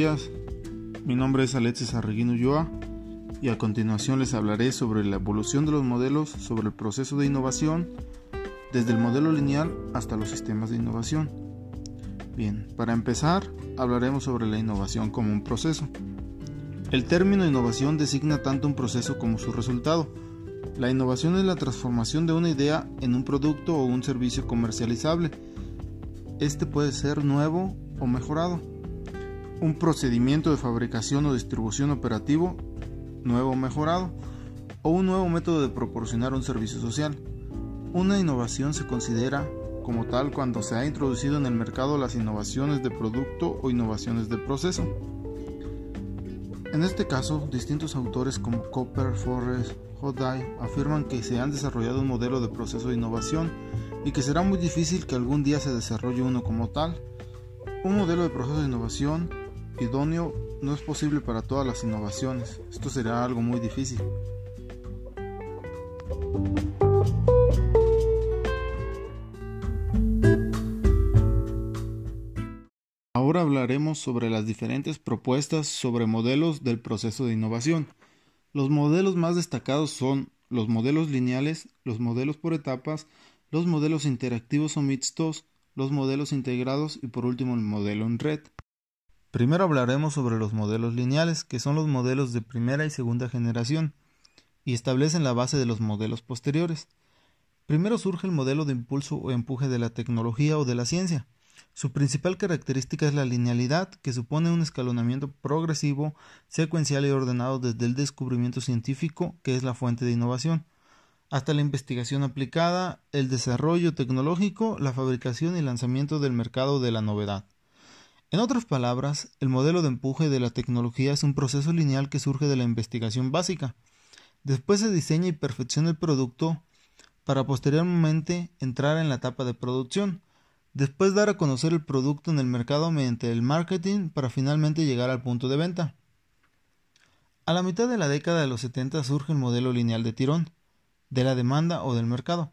días, mi nombre es Alexis Arreguín Ulloa y a continuación les hablaré sobre la evolución de los modelos sobre el proceso de innovación desde el modelo lineal hasta los sistemas de innovación. Bien, para empezar hablaremos sobre la innovación como un proceso. El término innovación designa tanto un proceso como su resultado. La innovación es la transformación de una idea en un producto o un servicio comercializable. Este puede ser nuevo o mejorado un procedimiento de fabricación o distribución operativo nuevo o mejorado, o un nuevo método de proporcionar un servicio social. Una innovación se considera como tal cuando se ha introducido en el mercado las innovaciones de producto o innovaciones de proceso. En este caso, distintos autores como Copper, Forrest, Hodai afirman que se han desarrollado un modelo de proceso de innovación y que será muy difícil que algún día se desarrolle uno como tal. Un modelo de proceso de innovación idóneo no es posible para todas las innovaciones. Esto será algo muy difícil. Ahora hablaremos sobre las diferentes propuestas sobre modelos del proceso de innovación. Los modelos más destacados son los modelos lineales, los modelos por etapas, los modelos interactivos o mixtos, los modelos integrados y por último el modelo en red. Primero hablaremos sobre los modelos lineales, que son los modelos de primera y segunda generación, y establecen la base de los modelos posteriores. Primero surge el modelo de impulso o empuje de la tecnología o de la ciencia. Su principal característica es la linealidad, que supone un escalonamiento progresivo, secuencial y ordenado desde el descubrimiento científico, que es la fuente de innovación, hasta la investigación aplicada, el desarrollo tecnológico, la fabricación y lanzamiento del mercado de la novedad. En otras palabras, el modelo de empuje de la tecnología es un proceso lineal que surge de la investigación básica. Después se diseña y perfecciona el producto para posteriormente entrar en la etapa de producción. Después dar a conocer el producto en el mercado mediante el marketing para finalmente llegar al punto de venta. A la mitad de la década de los 70 surge el modelo lineal de tirón, de la demanda o del mercado.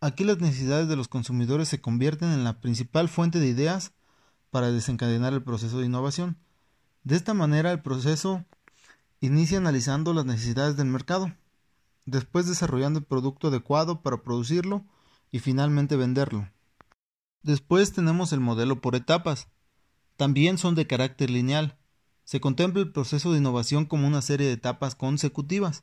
Aquí las necesidades de los consumidores se convierten en la principal fuente de ideas para desencadenar el proceso de innovación. De esta manera el proceso inicia analizando las necesidades del mercado, después desarrollando el producto adecuado para producirlo y finalmente venderlo. Después tenemos el modelo por etapas. También son de carácter lineal. Se contempla el proceso de innovación como una serie de etapas consecutivas.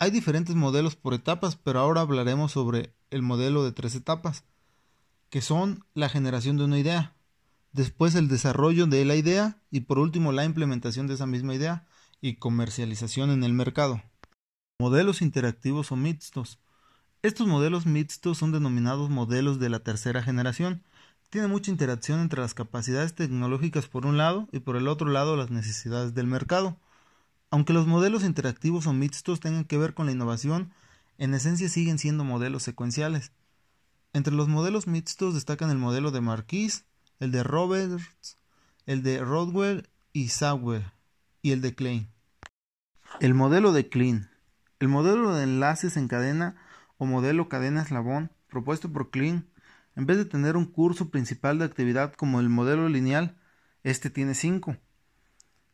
Hay diferentes modelos por etapas, pero ahora hablaremos sobre el modelo de tres etapas, que son la generación de una idea, después el desarrollo de la idea y por último la implementación de esa misma idea y comercialización en el mercado. Modelos interactivos o mixtos. Estos modelos mixtos son denominados modelos de la tercera generación. Tienen mucha interacción entre las capacidades tecnológicas por un lado y por el otro lado las necesidades del mercado. Aunque los modelos interactivos o mixtos tengan que ver con la innovación, en esencia siguen siendo modelos secuenciales. Entre los modelos mixtos destacan el modelo de Marquis, el de Roberts, el de Rodwell y Sauer y el de Klein. El modelo de Klein. El modelo de enlaces en cadena o modelo cadena eslabón propuesto por Klein, en vez de tener un curso principal de actividad como el modelo lineal, este tiene cinco.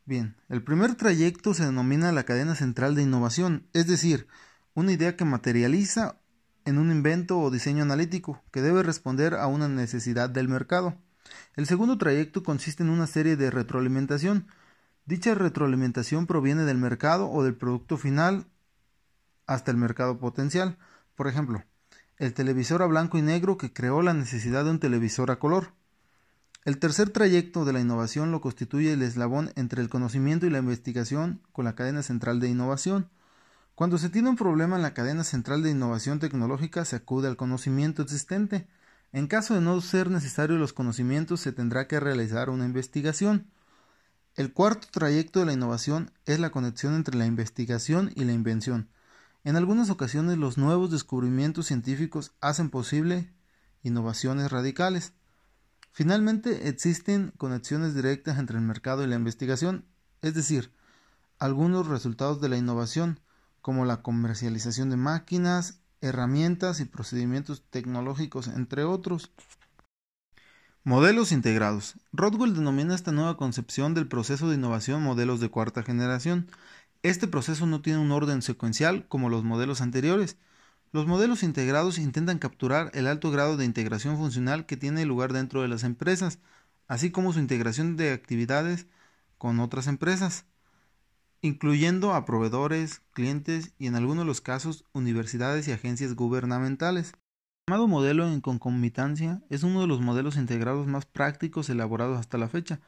Bien, el primer trayecto se denomina la cadena central de innovación, es decir, una idea que materializa en un invento o diseño analítico que debe responder a una necesidad del mercado. El segundo trayecto consiste en una serie de retroalimentación. Dicha retroalimentación proviene del mercado o del producto final hasta el mercado potencial. Por ejemplo, el televisor a blanco y negro que creó la necesidad de un televisor a color. El tercer trayecto de la innovación lo constituye el eslabón entre el conocimiento y la investigación con la cadena central de innovación. Cuando se tiene un problema en la cadena central de innovación tecnológica se acude al conocimiento existente. En caso de no ser necesario los conocimientos, se tendrá que realizar una investigación. El cuarto trayecto de la innovación es la conexión entre la investigación y la invención. En algunas ocasiones los nuevos descubrimientos científicos hacen posible innovaciones radicales. Finalmente existen conexiones directas entre el mercado y la investigación, es decir, algunos resultados de la innovación, como la comercialización de máquinas, herramientas y procedimientos tecnológicos, entre otros. Modelos integrados. Rodwell denomina esta nueva concepción del proceso de innovación modelos de cuarta generación. Este proceso no tiene un orden secuencial como los modelos anteriores. Los modelos integrados intentan capturar el alto grado de integración funcional que tiene lugar dentro de las empresas, así como su integración de actividades con otras empresas, incluyendo a proveedores, clientes y en algunos de los casos universidades y agencias gubernamentales. El llamado modelo en concomitancia es uno de los modelos integrados más prácticos elaborados hasta la fecha.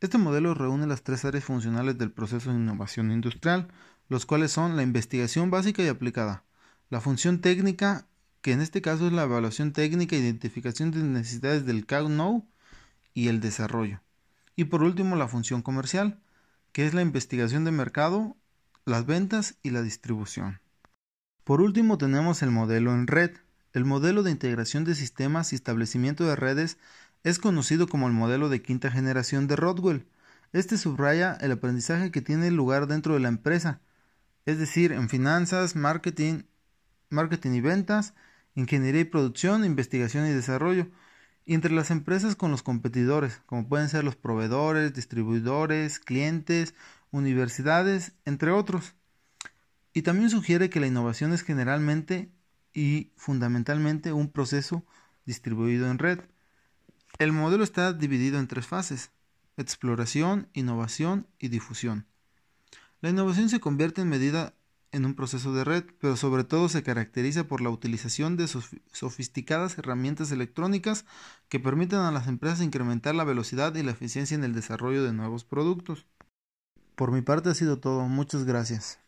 Este modelo reúne las tres áreas funcionales del proceso de innovación industrial, los cuales son la investigación básica y aplicada, la función técnica, que en este caso es la evaluación técnica e identificación de necesidades del CAG-NO y el desarrollo. Y por último, la función comercial, que es la investigación de mercado, las ventas y la distribución. Por último, tenemos el modelo en red, el modelo de integración de sistemas y establecimiento de redes es conocido como el modelo de quinta generación de Rodwell. Este subraya el aprendizaje que tiene lugar dentro de la empresa, es decir, en finanzas, marketing, marketing y ventas, ingeniería y producción, investigación y desarrollo, y entre las empresas con los competidores, como pueden ser los proveedores, distribuidores, clientes, universidades, entre otros. Y también sugiere que la innovación es generalmente y fundamentalmente un proceso distribuido en red. El modelo está dividido en tres fases, exploración, innovación y difusión. La innovación se convierte en medida en un proceso de red, pero sobre todo se caracteriza por la utilización de sofisticadas herramientas electrónicas que permiten a las empresas incrementar la velocidad y la eficiencia en el desarrollo de nuevos productos. Por mi parte ha sido todo, muchas gracias.